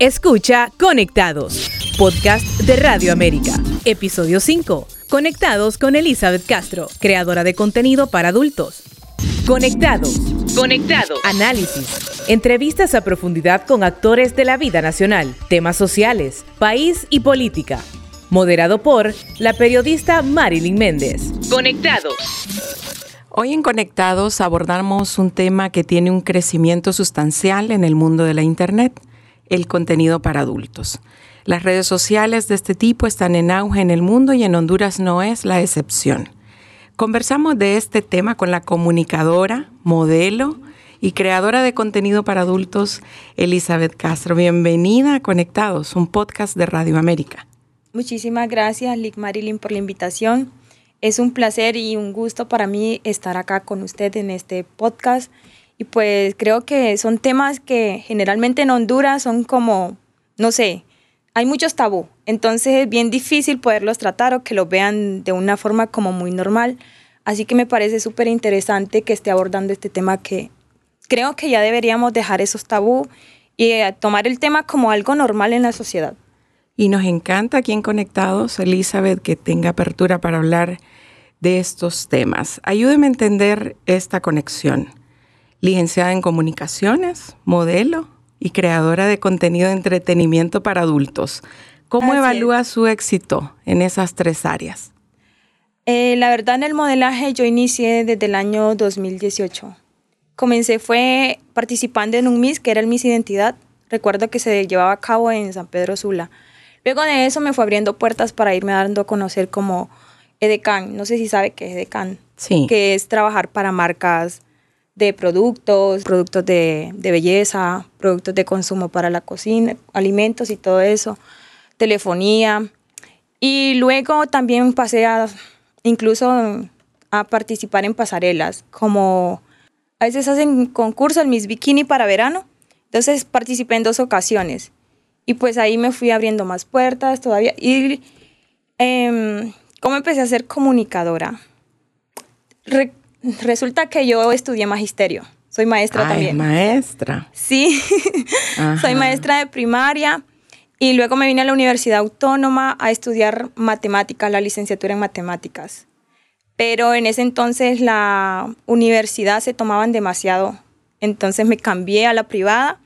Escucha Conectados, podcast de Radio América. Episodio 5. Conectados con Elizabeth Castro, creadora de contenido para adultos. Conectados. Conectados. Análisis. Entrevistas a profundidad con actores de la vida nacional, temas sociales, país y política. Moderado por la periodista Marilyn Méndez. Conectados. Hoy en Conectados abordamos un tema que tiene un crecimiento sustancial en el mundo de la Internet, el contenido para adultos. Las redes sociales de este tipo están en auge en el mundo y en Honduras no es la excepción. Conversamos de este tema con la comunicadora, modelo y creadora de contenido para adultos, Elizabeth Castro. Bienvenida a Conectados, un podcast de Radio América. Muchísimas gracias, Lick Marilyn, por la invitación. Es un placer y un gusto para mí estar acá con usted en este podcast. Y pues creo que son temas que generalmente en Honduras son como, no sé, hay muchos tabú. Entonces es bien difícil poderlos tratar o que los vean de una forma como muy normal. Así que me parece súper interesante que esté abordando este tema que creo que ya deberíamos dejar esos tabú y eh, tomar el tema como algo normal en la sociedad. Y nos encanta aquí en Conectados, Elizabeth, que tenga apertura para hablar de estos temas. Ayúdeme a entender esta conexión. Licenciada en Comunicaciones, modelo y creadora de contenido de entretenimiento para adultos. ¿Cómo evalúa su éxito en esas tres áreas? Eh, la verdad, en el modelaje yo inicié desde el año 2018. Comencé fue participando en un Miss, que era el Miss Identidad. Recuerdo que se llevaba a cabo en San Pedro Sula. Luego de eso me fue abriendo puertas para irme dando a conocer como Edecan. No sé si sabe qué es Edecan. Sí. Que es trabajar para marcas de productos, productos de, de, belleza, productos de consumo para la cocina, alimentos y todo eso, telefonía. Y luego también pasé a incluso a participar en pasarelas, como a veces hacen concurso el Miss Bikini para verano. Entonces participé en dos ocasiones. Y pues ahí me fui abriendo más puertas todavía. Y eh, ¿cómo empecé a ser comunicadora? Resulta que yo estudié magisterio. Soy maestra Ay, también. maestra. Sí, soy maestra de primaria. Y luego me vine a la Universidad Autónoma a estudiar matemáticas, la licenciatura en matemáticas. Pero en ese entonces la universidad se tomaban demasiado. Entonces me cambié a la privada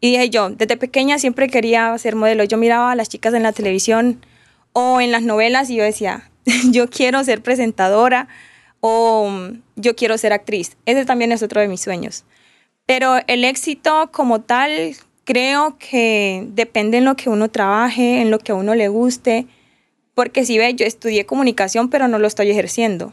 y dije yo, desde pequeña siempre quería ser modelo. Yo miraba a las chicas en la televisión o en las novelas y yo decía, yo quiero ser presentadora o yo quiero ser actriz. Ese también es otro de mis sueños. Pero el éxito como tal, creo que depende en lo que uno trabaje, en lo que a uno le guste. Porque si ve, yo estudié comunicación, pero no lo estoy ejerciendo.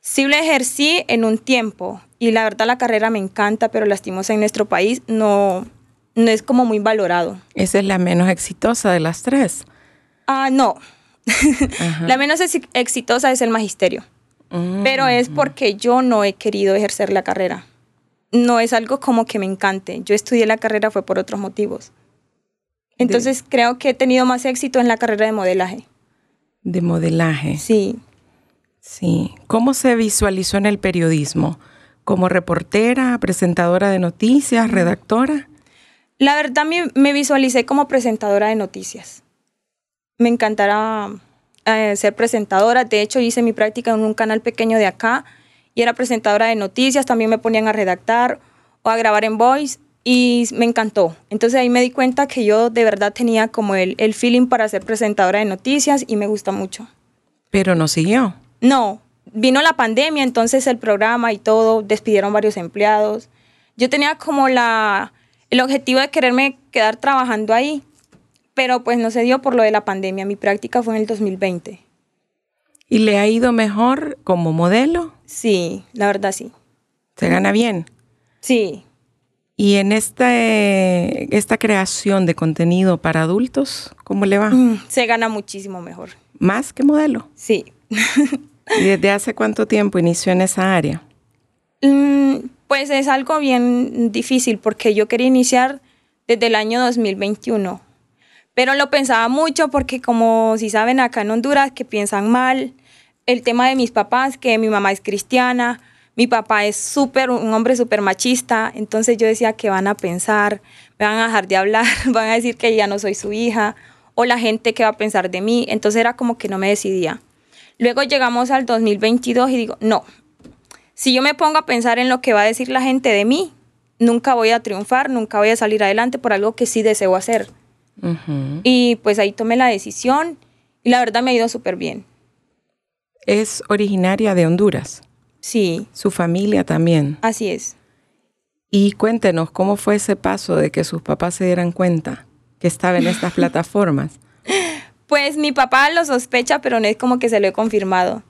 Sí lo ejercí en un tiempo y la verdad la carrera me encanta, pero lastimos en nuestro país no, no es como muy valorado. Esa es la menos exitosa de las tres. Ah, no. la menos exitosa es el magisterio. Mm. Pero es porque yo no he querido ejercer la carrera. No es algo como que me encante. Yo estudié la carrera fue por otros motivos. Entonces de, creo que he tenido más éxito en la carrera de modelaje. De modelaje. Sí. Sí. ¿Cómo se visualizó en el periodismo? ¿Como reportera, presentadora de noticias, redactora? La verdad me, me visualicé como presentadora de noticias. Me encantará eh, ser presentadora. De hecho, hice mi práctica en un canal pequeño de acá y era presentadora de noticias. También me ponían a redactar o a grabar en voice y me encantó. Entonces ahí me di cuenta que yo de verdad tenía como el, el feeling para ser presentadora de noticias y me gusta mucho. Pero no siguió. No, vino la pandemia, entonces el programa y todo, despidieron varios empleados. Yo tenía como la, el objetivo de quererme quedar trabajando ahí, pero pues no se dio por lo de la pandemia. Mi práctica fue en el 2020. ¿Y le ha ido mejor como modelo? Sí, la verdad sí. ¿Se gana bien? Sí. ¿Y en esta, esta creación de contenido para adultos, cómo le va? Mm, se gana muchísimo mejor. ¿Más que modelo? Sí. ¿Y desde hace cuánto tiempo inició en esa área? Mm, pues es algo bien difícil porque yo quería iniciar desde el año 2021. Pero lo pensaba mucho porque como si saben acá en Honduras que piensan mal, el tema de mis papás, que mi mamá es cristiana, Mi papá es súper, un hombre súper machista, entonces yo decía que van a pensar, me van a dejar de hablar, van a decir que ya no soy su hija, o la gente que va a pensar de mí, entonces era como que no me decidía. Luego llegamos al 2022 y digo, no, si yo me pongo a pensar en lo que va a decir la gente de mí, nunca voy a triunfar, nunca voy a salir adelante por algo que sí deseo hacer. Y pues ahí tomé la decisión y la verdad me ha ido súper bien. Es originaria de Honduras. Sí. Su familia también. Así es. Y cuéntenos, ¿cómo fue ese paso de que sus papás se dieran cuenta que estaba en estas plataformas? Pues mi papá lo sospecha, pero no es como que se lo he confirmado.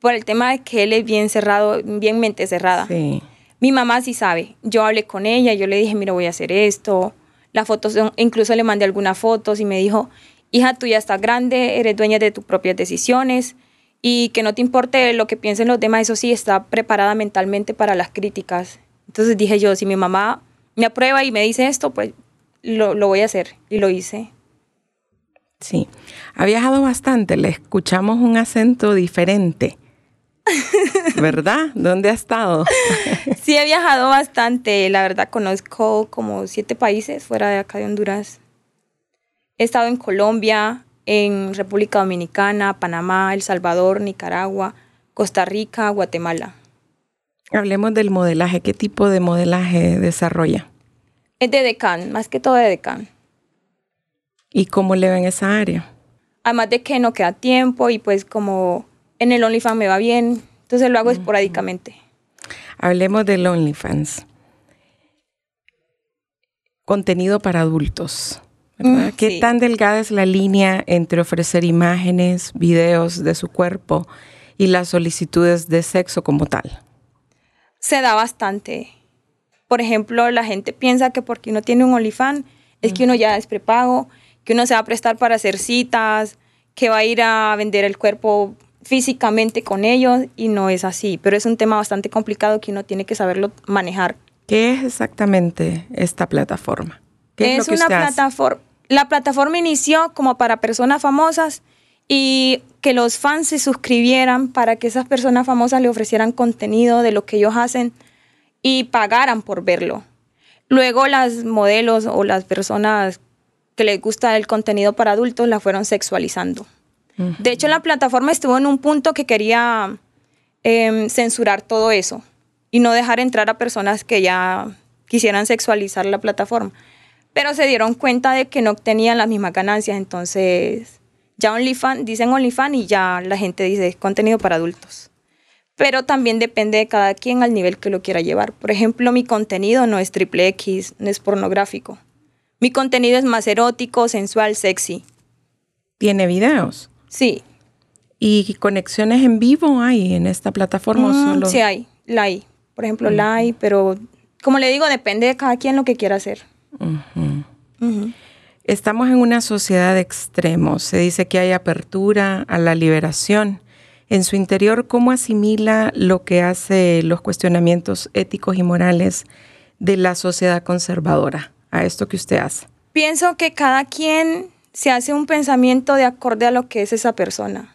Por el tema de que él es bien cerrado, bien mente cerrada. Sí. Mi mamá sí sabe. Yo hablé con ella, yo le dije, mira, voy a hacer esto. Las fotos, incluso le mandé algunas fotos y me dijo, hija, tú ya estás grande, eres dueña de tus propias decisiones y que no te importe lo que piensen los demás, eso sí, está preparada mentalmente para las críticas. Entonces dije yo, si mi mamá me aprueba y me dice esto, pues lo, lo voy a hacer y lo hice. Sí, ha viajado bastante, le escuchamos un acento diferente. ¿Verdad? ¿Dónde ha estado? sí, he viajado bastante. La verdad, conozco como siete países fuera de acá de Honduras. He estado en Colombia, en República Dominicana, Panamá, El Salvador, Nicaragua, Costa Rica, Guatemala. Hablemos del modelaje. ¿Qué tipo de modelaje desarrolla? Es de decán, más que todo de decán. ¿Y cómo le ven esa área? Además de que no queda tiempo y pues como en el OnlyFans me va bien, entonces lo hago esporádicamente. Hablemos del OnlyFans. Contenido para adultos. ¿verdad? Mm, ¿Qué tan delgada es la línea entre ofrecer imágenes, videos de su cuerpo y las solicitudes de sexo como tal? Se da bastante. Por ejemplo, la gente piensa que porque uno tiene un OnlyFans es que uno ya es prepago, que uno se va a prestar para hacer citas, que va a ir a vender el cuerpo físicamente con ellos y no es así, pero es un tema bastante complicado que uno tiene que saberlo manejar. ¿Qué es exactamente esta plataforma? ¿Qué es, una plataforma. La plataforma inició como para personas famosas y que los fans se suscribieran para que esas personas famosas le ofrecieran contenido de lo que ellos hacen y pagaran por verlo. Luego las modelos o las personas que les gusta el contenido para adultos la fueron sexualizando. De hecho, la plataforma estuvo en un punto que quería em, censurar todo eso y no dejar entrar a personas que ya quisieran sexualizar la plataforma. Pero se dieron cuenta de que no obtenían las mismas ganancias, entonces ya OnlyFans, dicen OnlyFans y ya la gente dice contenido para adultos. Pero también depende de cada quien al nivel que lo quiera llevar. Por ejemplo, mi contenido no es triple X, no es pornográfico. Mi contenido es más erótico, sensual, sexy. ¿Tiene videos? Sí. ¿Y conexiones en vivo hay en esta plataforma? solo? Sí hay, la hay. Por ejemplo, la hay, pero como le digo, depende de cada quien lo que quiera hacer. Estamos en una sociedad de extremos. Se dice que hay apertura a la liberación. En su interior, ¿cómo asimila lo que hace los cuestionamientos éticos y morales de la sociedad conservadora a esto que usted hace? Pienso que cada quien se hace un pensamiento de acorde a lo que es esa persona.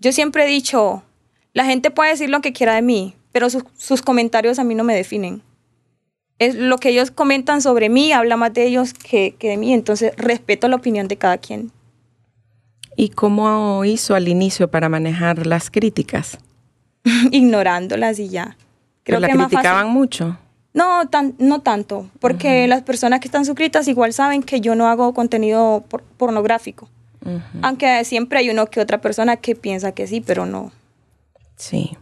Yo siempre he dicho, la gente puede decir lo que quiera de mí, pero sus comentarios a mí no me definen. Es lo que ellos comentan sobre mí, habla más de ellos que, que de mí, entonces respeto la opinión de cada quien. ¿Y cómo hizo al inicio para manejar las críticas? Ignorándolas y ya. Creo ¿Pero que la criticaban mucho? No, tan, no tanto, porque las personas que están suscritas igual saben que yo no hago contenido pornográfico. Aunque siempre hay uno que otra persona que piensa que sí, pero no. Sí.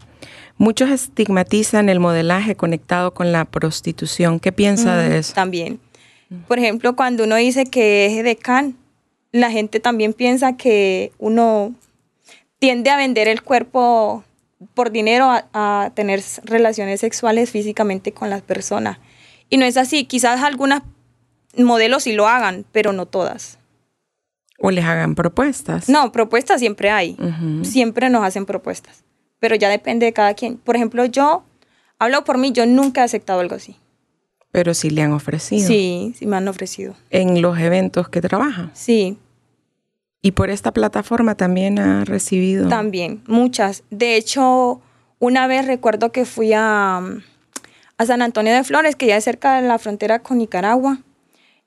Muchos estigmatizan el modelaje conectado con la prostitución. ¿Qué piensa de eso? También. Por ejemplo, cuando uno dice que es de can, la gente también piensa que uno tiende a vender el cuerpo por dinero a, tener relaciones sexuales físicamente con las personas. Y no es así. Quizás algunas modelos sí lo hagan, pero no todas. O les hagan propuestas. No, propuestas siempre hay. Siempre nos hacen propuestas. Pero ya depende de cada quien. Por ejemplo, yo hablo por mí, yo nunca he aceptado algo así. Pero sí le han ofrecido. Sí, sí me han ofrecido. ¿En los eventos que trabaja? Sí, ¿Y por esta plataforma también ha recibido? También, muchas. De hecho, Una vez recuerdo que fui a, a San Antonio de Flores, que ya es cerca de la frontera con Nicaragua,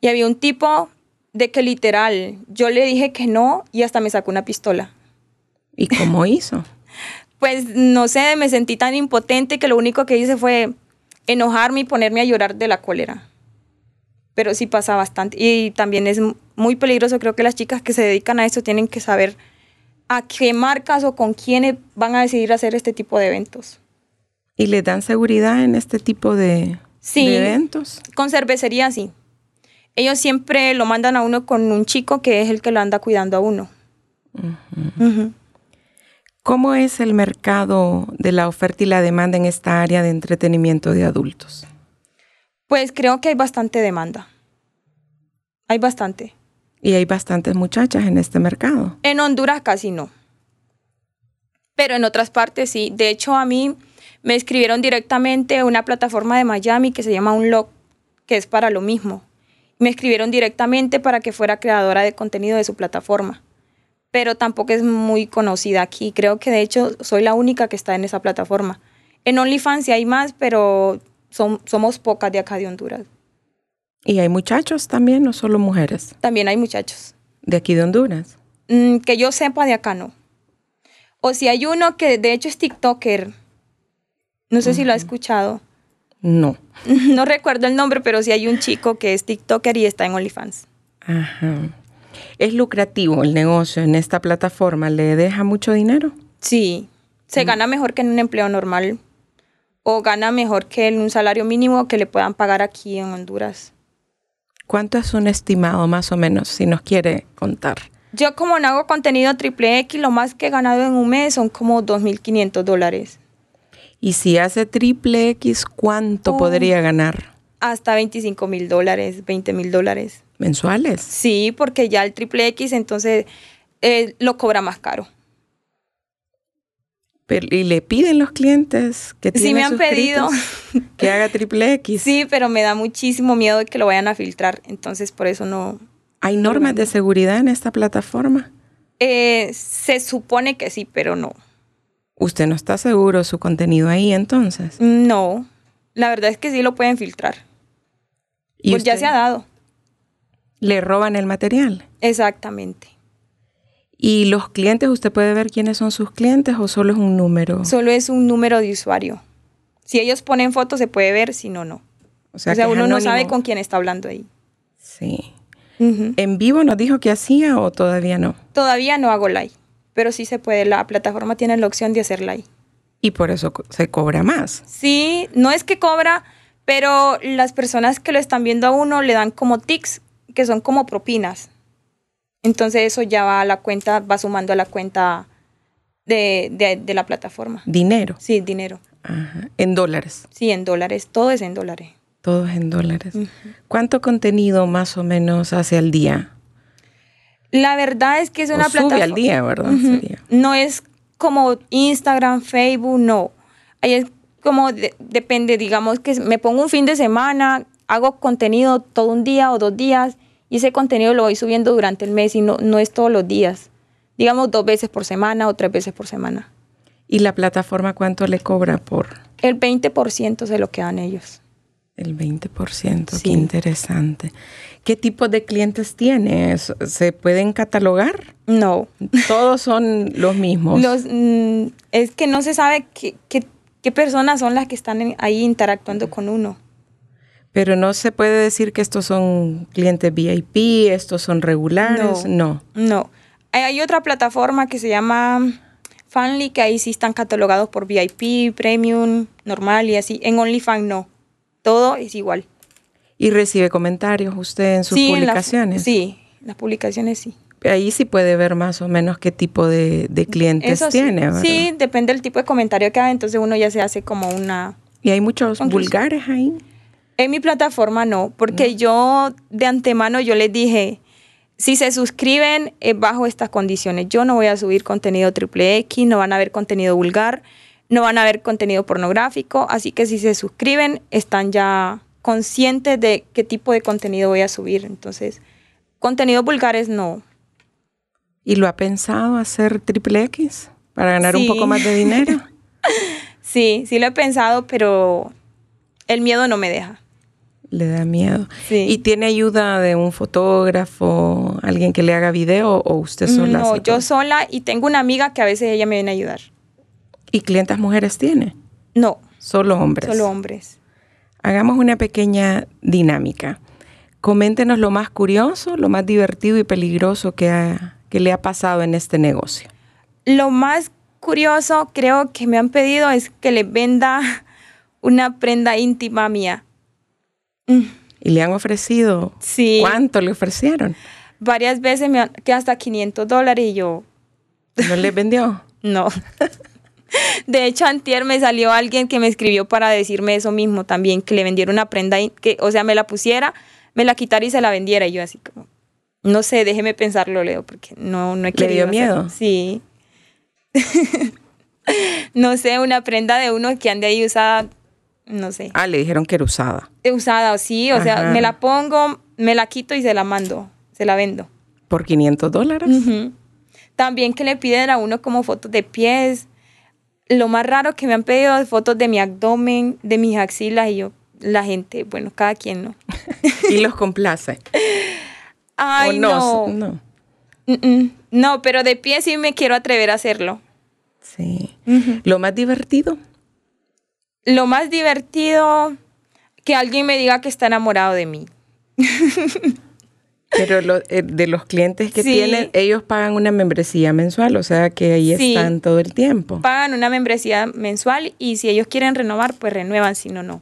y había un tipo de que literal, yo le dije que no y hasta me sacó una pistola. ¿Y cómo hizo? pues no sé, me sentí tan impotente que lo único que hice fue enojarme y ponerme a llorar de la cólera. Pero sí pasa bastante. Y también es muy peligroso. Creo que las chicas que se dedican a esto tienen que saber a qué marcas o con quiénes van a decidir hacer este tipo de eventos. ¿Y le dan seguridad en este tipo de, eventos? Con cervecería sí. Ellos siempre lo mandan a uno con un chico que es el que lo anda cuidando a uno. ¿Cómo es el mercado de la oferta y la demanda en esta área de entretenimiento de adultos? Pues creo que hay bastante demanda. Hay bastante. ¿Y hay bastantes muchachas en este mercado? En Honduras casi no. Pero en otras partes sí. De hecho, a mí me escribieron directamente una plataforma de Miami que se llama Unlock, que es para lo mismo. Me escribieron directamente para que fuera creadora de contenido de su plataforma. Pero tampoco es muy conocida aquí. Creo que de hecho soy la única que está en esa plataforma. En OnlyFans hay más, pero somos pocas de acá de Honduras. ¿Y hay muchachos también, no solo mujeres? También hay muchachos. ¿De aquí de Honduras? Mm, que yo sepa, de acá no. O si hay uno que de hecho es TikToker. No sé si lo ha escuchado. No. No recuerdo el nombre, pero sí hay un chico que es TikToker y está en OnlyFans. Ajá. ¿Es lucrativo el negocio en esta plataforma? ¿Le deja mucho dinero? Sí. Se mm. gana mejor que en un empleo normal. O gana mejor que en un salario mínimo que le puedan pagar aquí en Honduras. ¿Cuánto es un estimado más o menos, si nos quiere contar? Yo como no hago contenido triple X, lo más que he ganado en un mes son como 2.500 dólares. Y si hace triple X, ¿cuánto podría ganar? Hasta 25 mil dólares, 20 mil dólares. ¿Mensuales? Sí, porque ya el triple X entonces eh, lo cobra más caro. ¿Y le piden los clientes que Sí, me han pedido. Que haga triple X. Sí, pero me da muchísimo miedo de que lo vayan a filtrar. Entonces, por eso no. ¿Hay normas de seguridad en esta plataforma? Eh, se supone que sí, pero no. ¿Usted no está seguro de su contenido ahí entonces? No. La verdad es que sí lo pueden filtrar. ¿Y pues ya se ha dado. ¿Le roban el material? Exactamente. ¿Y los clientes, usted puede ver quiénes son sus clientes o solo es un número? Solo es un número de usuario. Si ellos ponen fotos se puede ver, si no, no. O sea, uno no sabe con quién está hablando ahí. Sí. ¿En vivo nos dijo que hacía o todavía no? Todavía no hago live, pero sí se puede. La plataforma tiene la opción de hacer live. Y por eso se cobra más. Sí, no es que cobra, pero las personas que lo están viendo a uno le dan como tics, que son como propinas. Entonces eso ya va a la cuenta, va sumando a la cuenta de, la plataforma. ¿Dinero? Sí, dinero. Ajá. ¿En dólares? Sí, en dólares. Todo es en dólares. Todo es en dólares. ¿Cuánto contenido más o menos hace al día? La verdad es que es una plataforma. Sube al día, ¿verdad? No es como Instagram, Facebook, no. Ahí es como depende, digamos que me pongo un fin de semana, hago contenido todo un día o dos días y ese contenido lo voy subiendo durante el mes y no, no es todos los días. Digamos dos veces por semana o tres veces por semana. ¿Y la plataforma cuánto le cobra por? El 20% se lo quedan ellos. El 20%, qué interesante. ¿Qué tipo de clientes tiene? ¿Se pueden catalogar? No. Todos son los mismos. Los, mm, es que no se sabe qué, qué, personas son las que están ahí interactuando con uno. Pero no se puede decir que estos son clientes VIP, estos son regulares, no. No. Hay otra plataforma que se llama Fanly, que ahí sí están catalogados por VIP, Premium, normal y así. En OnlyFans no. Todo es igual. ¿Y recibe comentarios usted en sus publicaciones? sí, las publicaciones sí. Ahí sí puede ver más o menos qué tipo de, clientes tiene, ¿verdad? Sí, depende del tipo de comentario que haga, entonces uno ya se hace como una... ¿Y hay muchos vulgares ahí? En mi plataforma no, porque yo de antemano yo les dije, si se suscriben eh, bajo estas condiciones, yo no voy a subir contenido triple X, no van a ver contenido vulgar, no van a ver contenido pornográfico, así que si se suscriben están ya conscientes de qué tipo de contenido voy a subir. Entonces, contenidos vulgares no. ¿Y lo ha pensado hacer triple X para ganar un poco más de dinero? Sí, sí lo he pensado, pero el miedo no me deja. Le da miedo. Sí. ¿Y tiene ayuda de un fotógrafo, alguien que le haga video o usted sola? No, yo todo? sola y tengo una amiga que a veces ella me viene a ayudar. ¿Y clientas mujeres tiene? No, Solo hombres. solo hombres. Hagamos una pequeña dinámica. Coméntenos lo más curioso, lo más divertido y peligroso que, ha- que le ha pasado en este negocio. Lo más curioso creo que me han pedido es que les venda una prenda íntima mía. ¿Y le han ofrecido? Sí. ¿Cuánto le ofrecieron? Varias veces me han, que hasta 500 dólares y yo, ¿No le vendió? no. De hecho, antier me salió alguien que me escribió para decirme eso mismo también, que le vendiera una prenda, que, o sea, me la pusiera, me la quitara y se la vendiera. Y yo así como, no sé, déjeme pensarlo, Leo, porque no, no he ¿Le querido. dio hacerlo. miedo? Sí. no sé, una prenda de uno que ande ahí usada, no sé. Ah, le dijeron que era usada. Usada, sí, o sea, me la pongo, me la quito y se la mando, se la vendo. ¿Por 500 dólares? También que le piden a uno como fotos de pies. Lo más raro que me han pedido es fotos de mi abdomen, de mis axilas y yo, la gente, bueno, cada quien no. Y los complace. Ay, ¿O no. no? No. No, pero de pie sí me quiero atrever a hacerlo. Sí. Lo más divertido. Lo más divertido, que alguien me diga que está enamorado de mí. Pero lo- eh, de los clientes que Sí. tienen, ellos pagan una membresía mensual, o sea que ahí Sí. están todo el tiempo. Pagan una membresía mensual y si ellos quieren renovar, pues renuevan, si no, no.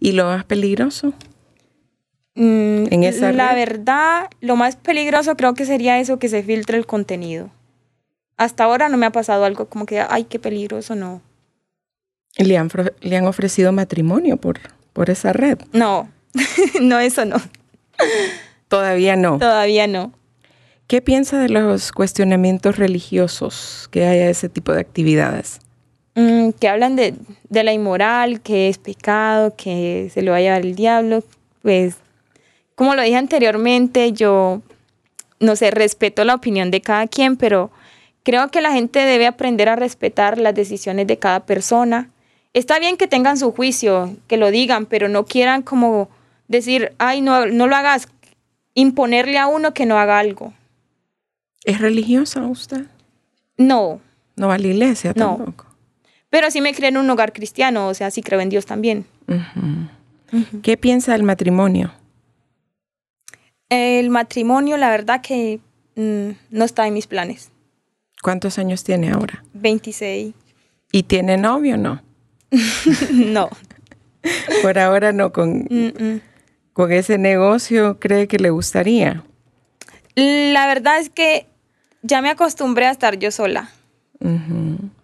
¿Y lo más peligroso? Mm, En esa la red. verdad, lo más peligroso creo que sería eso, que se filtre el contenido. Hasta ahora no me ha pasado algo como que, ay, qué peligroso, no. ¿Le han, le han ofrecido matrimonio por, por esa red? No, no, eso no, Todavía no. todavía no. ¿Qué piensa de los cuestionamientos religiosos que haya ese tipo de actividades? Mm, que hablan de, de la inmoral, que es pecado, que se lo va a llevar el diablo. Pues, como lo dije anteriormente, yo, no sé, respeto la opinión de cada quien, pero creo que la gente debe aprender a respetar las decisiones de cada persona. Está bien que tengan su juicio, que lo digan, pero no quieran como decir, ay, no, no lo hagas, imponerle a uno que no haga algo. ¿Es religiosa usted? No, No va a la iglesia No. tampoco. pero sí me creo en un hogar cristiano, o sea, sí creo en Dios también. ¿Qué piensa del matrimonio? El matrimonio, la verdad que mm, no está en mis planes. ¿Cuántos años tiene ahora? 26. ¿Y tiene novio o no? no. Por ahora no, con, Mm, mm. con ese negocio cree que le gustaría. La verdad es que ya me acostumbré a estar yo sola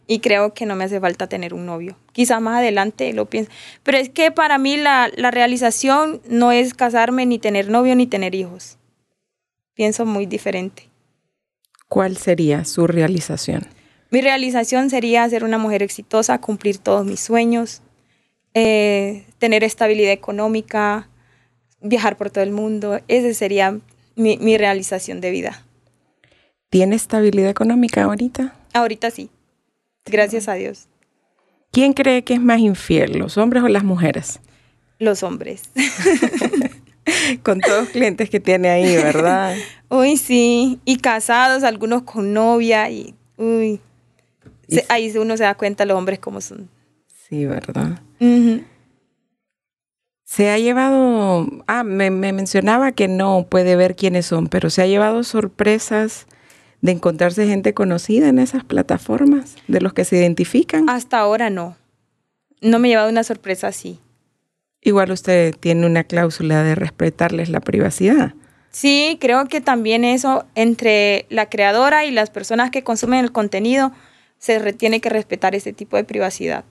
y creo que no me hace falta tener un novio. Quizá más adelante lo pienso. Pero es que para mí la, la realización no es casarme, ni tener novio, ni tener hijos. Pienso muy diferente. ¿Cuál sería su realización? Mi realización sería ser una mujer exitosa, cumplir todos mis sueños, eh, tener estabilidad económica, viajar por todo el mundo. Esa sería mi, mi realización de vida. ¿Tiene estabilidad económica ahorita? Ahorita sí, gracias a Dios. ¿Quién cree que es más infiel, los hombres o las mujeres? Los hombres. Con todos los clientes que tiene ahí, ¿verdad? uy, sí. Y casados, algunos con novia y uy. Se- ahí uno se da cuenta los hombres cómo son. Sí, ¿verdad? Se ha llevado, ah, me, me mencionaba que no puede ver quiénes son, pero se ha llevado sorpresas de encontrarse gente conocida en esas plataformas, de los que se identifican. Hasta ahora no. No me he llevado una sorpresa así. Igual usted tiene una cláusula de respetarles la privacidad. Sí, creo que también eso entre la creadora y las personas que consumen el contenido se re- tiene que respetar ese tipo de privacidad.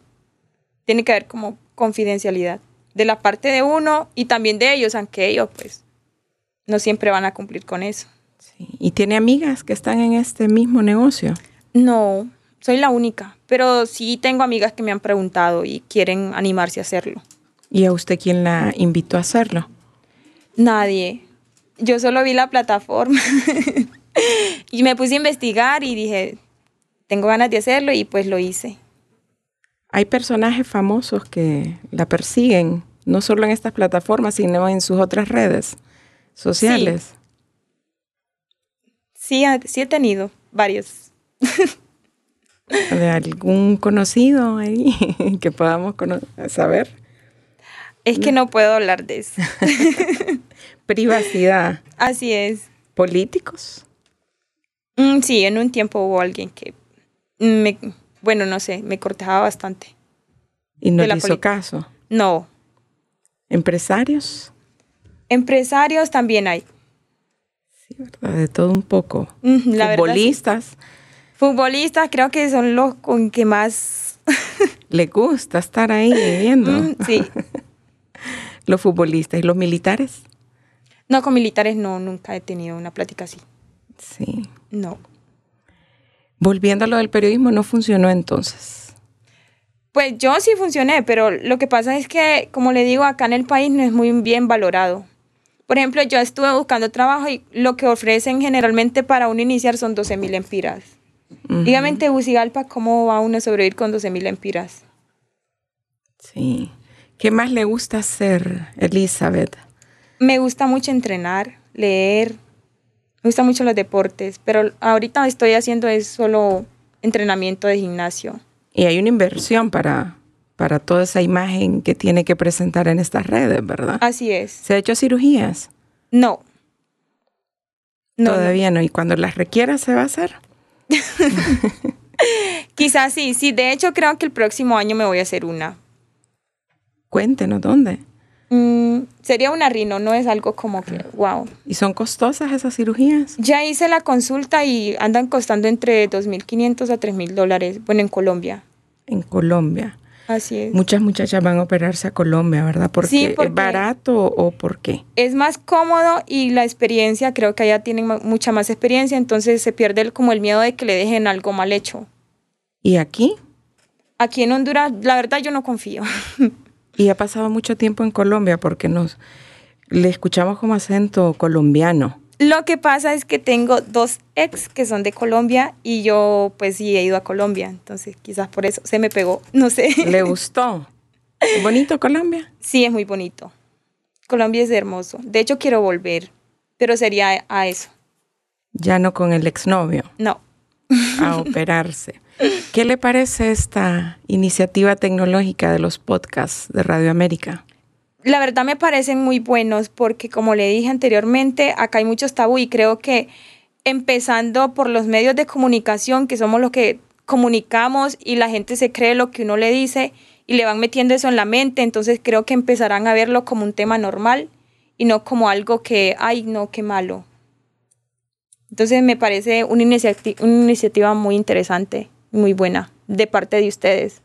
Tiene que haber como confidencialidad de la parte de uno y también de ellos, aunque ellos pues no siempre van a cumplir con eso. Sí. ¿Y tiene amigas que están en este mismo negocio? No, soy la única, pero sí tengo amigas que me han preguntado y quieren animarse a hacerlo. ¿Y a usted quién la invitó a hacerlo? Nadie. Yo solo vi la plataforma y me puse a investigar y dije, tengo ganas de hacerlo y pues lo hice. Hay personajes famosos que la persiguen, no solo en estas plataformas, sino en sus otras redes sociales. Sí, sí, he tenido varios. ¿De algún conocido ahí que podamos saber? Es que no puedo hablar de eso. Privacidad. Así es. ¿Políticos? Mm, sí, en un tiempo hubo alguien que me, bueno, no sé, me cortejaba bastante. ¿Y no le hizo caso? No. ¿Empresarios? Empresarios también hay. Sí, ¿verdad? De todo un poco. Futbolistas. Futbolistas creo que son los con que más... Le gusta estar ahí viendo. sí. los futbolistas y los militares. No, con militares no, nunca he tenido una plática así. Sí. No. Volviendo a lo del periodismo, no funcionó entonces. Pues yo sí funcioné, pero lo que pasa es que, como le digo, acá en el país no es muy bien valorado. Por ejemplo, yo estuve buscando trabajo y lo que ofrecen generalmente para uno iniciar son 12 mil empiras. Dígame en Tegucigalpa, ¿cómo va uno a sobrevivir con 12 mil empiras? Sí. ¿Qué más le gusta hacer, Elizabeth? Me gusta mucho entrenar, leer, me gustan mucho los deportes, pero ahorita estoy haciendo es solo entrenamiento de gimnasio. Y hay una inversión para, para toda esa imagen que tiene que presentar en estas redes, ¿verdad? Así es. ¿Se ha hecho cirugías? No. Todavía no. ¿Y cuando las requiera se va a hacer? Quizás sí, sí. De hecho, creo que el próximo año me voy a hacer una. Cuéntenos, ¿dónde? Mm, sería una rino, no es algo como que, wow. ¿Y son costosas esas cirugías? Ya hice la consulta y andan costando entre 2.500 a 3.000 dólares, bueno, en Colombia. En Colombia. Así es. Muchas muchachas van a operarse a Colombia, ¿verdad? ¿Porque sí, es barato o por qué? Es más cómodo y la experiencia, creo que allá tienen mucha más experiencia, entonces se pierde como el miedo de que le dejen algo mal hecho. ¿Y aquí? Aquí en Honduras, la verdad yo no confío. Y ha pasado mucho tiempo en Colombia porque nos le escuchamos como acento colombiano. Lo que pasa es que tengo dos ex que son de Colombia y yo pues sí he ido a Colombia, entonces quizás por eso se me pegó, no sé. ¿Le gustó? ¿Bonito Colombia? Sí, es muy bonito. Colombia es hermoso. De hecho quiero volver, pero sería a eso. Ya no con el exnovio. No. A operarse. ¿Qué le parece esta iniciativa tecnológica de los podcasts de Radio América? La verdad me parecen muy buenos porque como le dije anteriormente, acá hay muchos tabú y creo que empezando por los medios de comunicación, que somos los que comunicamos y la gente se cree lo que uno le dice y le van metiendo eso en la mente, entonces creo que empezarán a verlo como un tema normal y no como algo que, ay, no, qué malo. Entonces me parece una, una iniciativa muy interesante muy buena de parte de ustedes.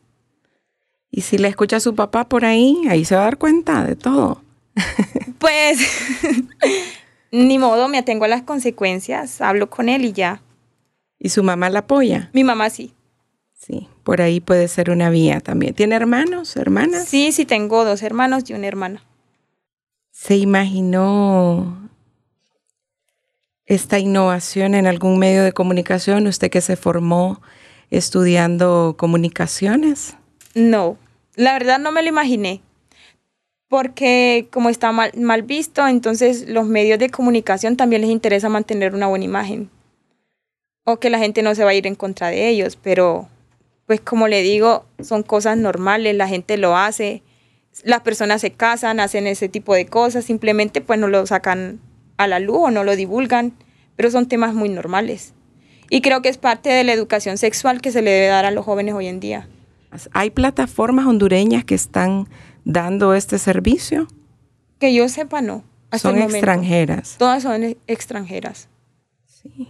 Y si le escucha a su papá por ahí, ahí se va a dar cuenta de todo. Pues, ni modo, me atengo a las consecuencias, hablo con él y ya. ¿Y su mamá la apoya? Mi mamá sí. Sí, por ahí puede ser una vía también. ¿Tiene hermanos, hermanas? Sí, sí, tengo dos hermanos y una hermana. ¿Se imaginó esta innovación en algún medio de comunicación? Usted que se formó estudiando comunicaciones? No, la verdad no me lo imaginé, porque como está mal, visto, entonces los medios de comunicación también les interesa mantener una buena imagen, o que la gente no se va a ir en contra de ellos, pero pues como le digo, son cosas normales, la gente lo hace, las personas se casan, hacen ese tipo de cosas, simplemente pues no lo sacan a la luz o no lo divulgan, pero son temas muy normales. Y creo que es parte de la educación sexual que se le debe dar a los jóvenes hoy en día. ¿Hay plataformas hondureñas que están dando este servicio? Que yo sepa, no. son extranjeras. Todas son extranjeras. Sí.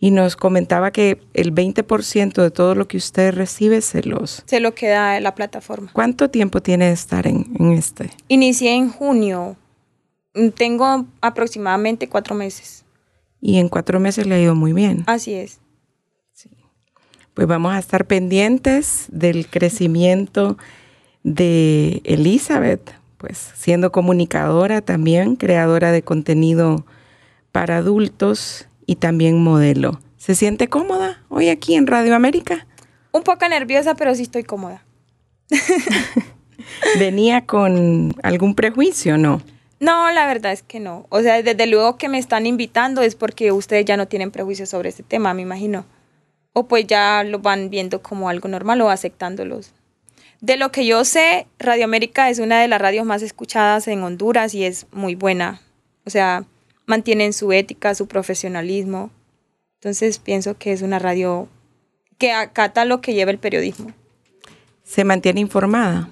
Y nos comentaba que el 20% de todo lo que usted recibe se los... Se lo queda la plataforma. ¿Cuánto tiempo tiene de estar en, en este? Inicié en junio. Tengo aproximadamente cuatro meses. Y en cuatro meses le ha ido muy bien. Así es. Sí. Pues vamos a estar pendientes del crecimiento de Elizabeth, pues siendo comunicadora también, creadora de contenido para adultos y también modelo. ¿Se siente cómoda hoy aquí en Radio América? Un poco nerviosa, pero sí estoy cómoda. ¿Venía con algún prejuicio no? No, la verdad es que no. O sea, desde luego que me están invitando es porque ustedes ya no tienen prejuicios sobre este tema, me imagino. O pues ya lo van viendo como algo normal o aceptándolos. De lo que yo sé, Radio América es una de las radios más escuchadas en Honduras y es muy buena. O sea, mantienen su ética, su profesionalismo. Entonces pienso que es una radio que acata lo que lleva el periodismo. ¿Se mantiene informada?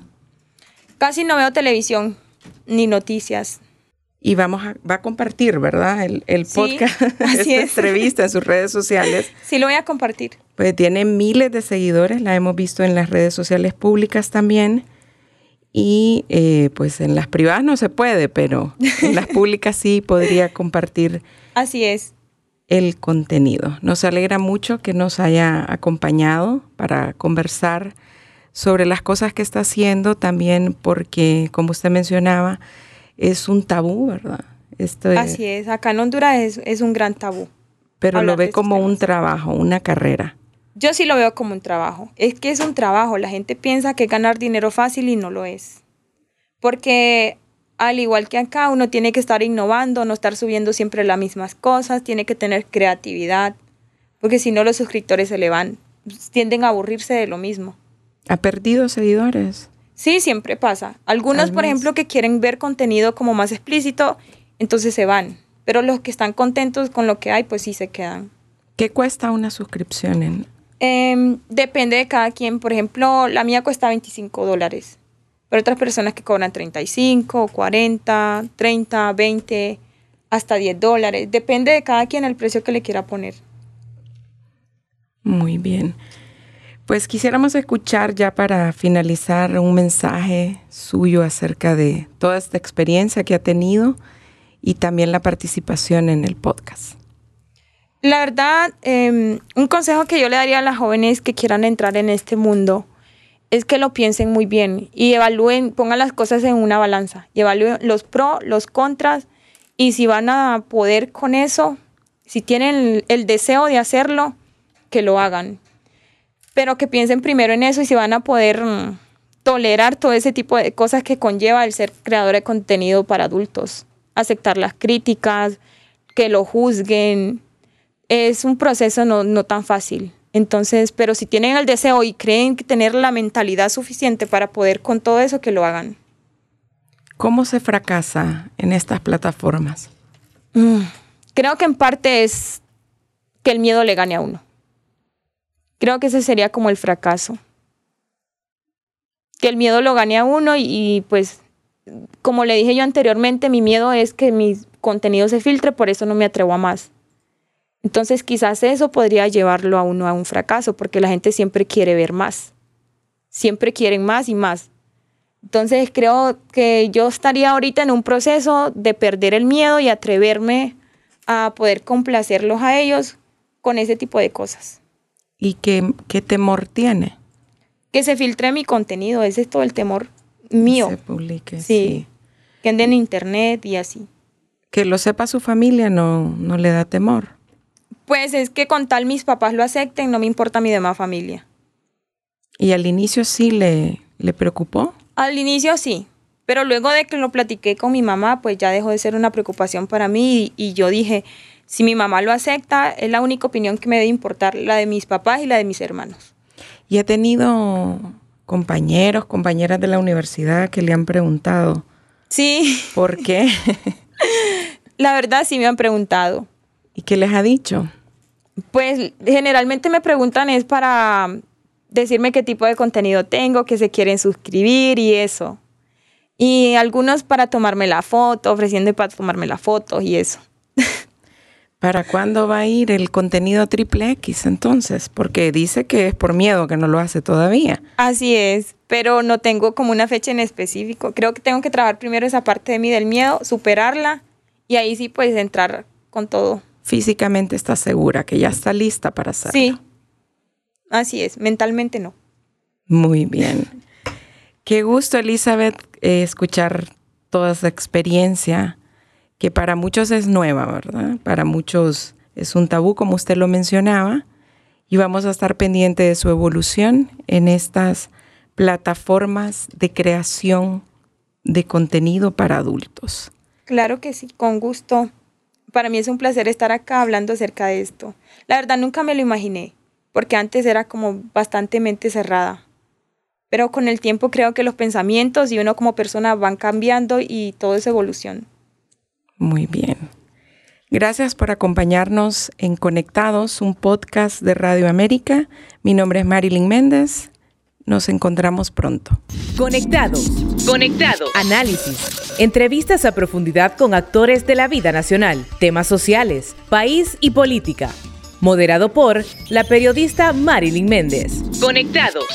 Casi no veo televisión ni noticias. Y vamos a, va a compartir, ¿verdad? El, el podcast, esta entrevista en sus redes sociales. Sí, lo voy a compartir. Pues tiene miles de seguidores, la hemos visto en las redes sociales públicas también. Y eh, pues en las privadas no se puede, pero en las públicas sí podría compartir. Así es. El contenido. Nos alegra mucho que nos haya acompañado para conversar sobre las cosas que está haciendo, también porque, como usted mencionaba, es un tabú, ¿verdad? Esto Así es, acá en Honduras es, es un gran tabú. Pero lo ve como un trabajo, una carrera. Yo sí lo veo como un trabajo. Es que es un trabajo. La gente piensa que ganar dinero fácil y no lo es. Porque al igual que acá, uno tiene que estar innovando, no estar subiendo siempre las mismas cosas, tiene que tener creatividad, porque si no los suscriptores se le van, tienden a aburrirse de lo mismo. ¿Ha perdido seguidores? Sí, siempre pasa. Algunos, por ejemplo, que quieren ver contenido como más explícito, entonces se van. Pero los que están contentos con lo que hay, pues sí se quedan. ¿Qué cuesta una suscripción? Em, depende de cada quien. Por ejemplo, la mía cuesta 25 dólares. Pero otras personas que cobran 35, 40, 30, 20, hasta 10 dólares. Depende de cada quien el precio que le quiera poner. Muy bien. Pues quisiéramos escuchar ya para finalizar un mensaje suyo acerca de toda esta experiencia que ha tenido y también la participación en el podcast. La verdad, em, un consejo que yo le daría a las jóvenes que quieran entrar en este mundo es que lo piensen muy bien y evalúen, pongan las cosas en una balanza y evalúen los pros, los contras y si van a poder con eso, si tienen el deseo de hacerlo, que lo hagan pero que piensen primero en eso y si van a poder mm, tolerar todo ese tipo de cosas que conlleva el ser creador de contenido para adultos. Aceptar las críticas, que lo juzguen. Es un proceso no, no tan fácil. Entonces, pero si tienen el deseo y creen que tener la mentalidad suficiente para poder con todo eso, que lo hagan. ¿Cómo se fracasa en estas plataformas? Mm, creo que en parte es que el miedo le gane a uno. Creo que ese sería como el fracaso. Que el miedo lo gane a uno y, pues, como le dije yo anteriormente, mi miedo es que mi contenido se filtre, por eso no me atrevo a más. Entonces quizás eso podría llevarlo a uno a un fracaso, porque la gente siempre quiere ver más. Siempre quieren más y más. Entonces creo que yo estaría ahorita en un proceso de perder el miedo y atreverme a poder complacerlos a ellos con ese tipo de cosas. ¿Y qué, qué temor tiene? Que se filtre mi contenido, ese es todo el temor mío. Que se publique. Sí. Que ande en internet y así. Que lo sepa su familia no, no le da temor. Pues es que con tal mis papás lo acepten, no me importa mi demás familia. ¿Y al inicio sí le, le preocupó? Al inicio sí, pero luego de que lo platiqué con mi mamá, pues ya dejó de ser una preocupación para mí y, y yo dije, si mi mamá lo acepta, es la única opinión que me debe importar, la de mis papás y la de mis hermanos. ¿Y ha tenido compañeros, compañeras de la universidad que le han preguntado? Sí. ¿Por qué? la verdad sí me han preguntado. ¿Y qué les ha dicho? Pues generalmente me preguntan es para decirme qué tipo de contenido tengo, que se quieren suscribir y eso. Y algunos para tomarme la foto, ofreciendo para tomarme la foto y eso. ¿Para cuándo va a ir el contenido triple X entonces? Porque dice que es por miedo que no lo hace todavía. Así es, pero no tengo como una fecha en específico. Creo que tengo que trabajar primero esa parte de mí del miedo, superarla y ahí sí puedes entrar con todo. Físicamente estás segura que ya está lista para hacerlo. Sí, así es, mentalmente no. Muy bien. Qué gusto, Elizabeth, eh, escuchar toda esa experiencia que para muchos es nueva, ¿verdad? Para muchos es un tabú, como usted lo mencionaba, y vamos a estar pendiente de su evolución en estas plataformas de creación de contenido para adultos. Claro que sí, con gusto. Para mí es un placer estar acá hablando acerca de esto. La verdad nunca me lo imaginé, porque antes era como bastante cerrada. Pero con el tiempo creo que los pensamientos y uno como persona van cambiando y todo es evolución. Muy bien. Gracias por acompañarnos en Conectados, un podcast de Radio América. Mi nombre es Marilyn Méndez. Nos encontramos pronto. Conectados. Conectados. Análisis. Entrevistas a profundidad con actores de la vida nacional, temas sociales, país y política. Moderado por la periodista Marilyn Méndez. Conectados.